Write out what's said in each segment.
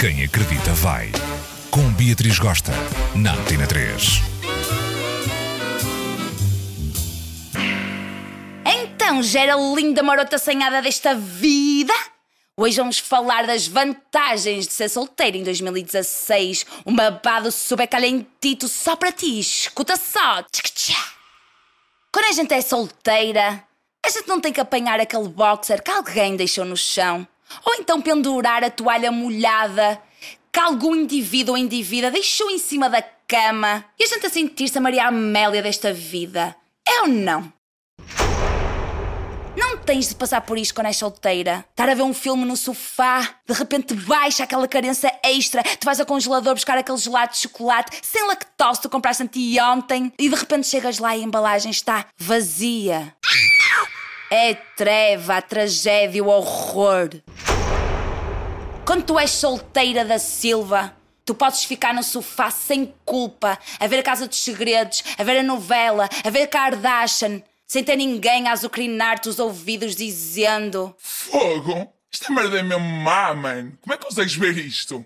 Quem acredita vai. Com Beatriz Gosta, na Antena 3. Então, gera linda marota assanhada desta vida? Hoje vamos falar das vantagens de ser solteira em 2016. Um babado super calentito só para ti. Escuta só. Quando a gente é solteira, a gente não tem que apanhar aquele boxer que alguém deixou no chão. Ou então pendurar a toalha molhada que algum indivíduo ou indivídua deixou em cima da cama e a gente a sentir-se a Maria Amélia desta vida. É ou não? Não tens de passar por isto quando és solteira. Estar a ver um filme no sofá, de repente baixa aquela carência extra, tu vais ao congelador buscar aquele gelado de chocolate sem lactose que tu compraste anteontem e de repente chegas lá e a embalagem está vazia. É treva, a tragédia, o horror. Quando tu és solteira da Silva, tu podes ficar no sofá sem culpa, a ver a Casa dos Segredos, a ver a novela, a ver Kardashian, sem ter ninguém a azucrinar-te os ouvidos dizendo: Fogo! Esta merda é mesmo má, mano. Como é que consegues ver isto?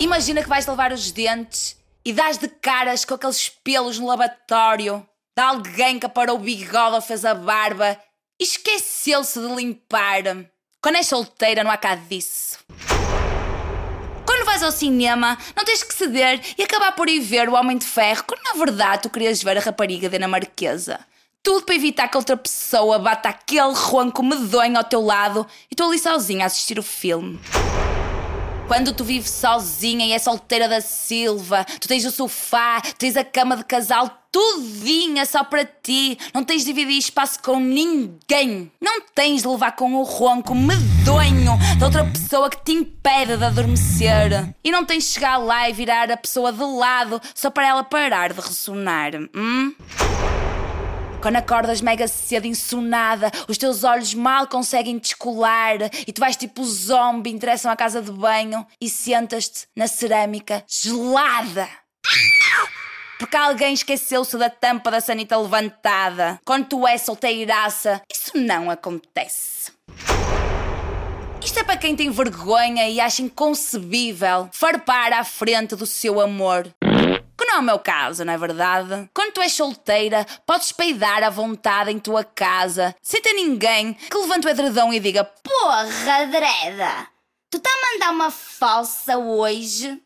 Imagina que vais levar os dentes e dás de caras com aqueles pelos no lavatório de alguém que aparou o bigode ou fez a barba e esqueceu-se de limpar. Quando és solteira, não há cá disso. Quando vais ao cinema, não tens que ceder e acabar por ir ver o Homem de Ferro, quando na verdade tu querias ver a rapariga dinamarquesa. Tudo para evitar que outra pessoa bata aquele ronco medonho ao teu lado e tu ali sozinha a assistir o filme. Quando tu vives sozinha e é solteira da Silva, tu tens o sofá, tens a cama de casal tudinha só para ti. Não tens de dividir espaço com ninguém. Não tens de levar com o ronco medonho da outra pessoa que te impede de adormecer. E não tens de chegar lá e virar a pessoa de lado só para ela parar de ressonar. Hum? Quando acordas mega cedo, insonada, os teus olhos mal conseguem descolar e tu vais tipo zombie, interessam à casa de banho e sentas-te na cerâmica gelada. Porque alguém esqueceu-se da tampa da sanita levantada. Quando tu és solteiraça, isso não acontece. Isto é para quem tem vergonha e acha inconcebível farpar à frente do seu amor. Que não é o meu caso, não é verdade? Quando tu és solteira, podes peidar à vontade em tua casa, sem ter ninguém que levante o edredão e diga Porra, Dreda! Tu tá a mandar uma falsa hoje?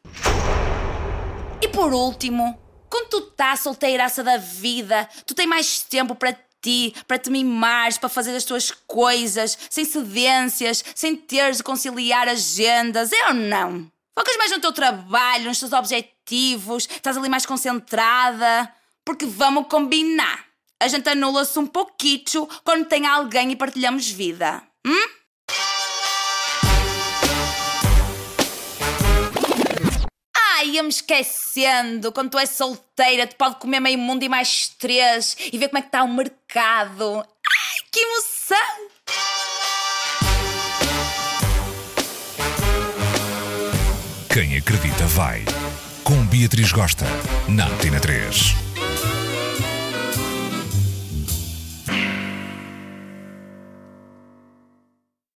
E por último, quando tu estás solteiraça da vida, tu tens mais tempo para ti, para te mimares, para fazer as tuas coisas, sem cedências, sem teres de conciliar agendas, é ou não? Focas mais no teu trabalho, nos teus objetivos, estás ali mais concentrada. Porque vamos combinar. A gente anula-se um pouquinho quando tem alguém e partilhamos vida. Hum? Ia-me esquecendo. Quando tu és solteira, tu pode comer meio mundo e mais três e ver como é que está o mercado. Ai, que emoção! Quem acredita vai. Com Beatriz Gosta, na Antena 3.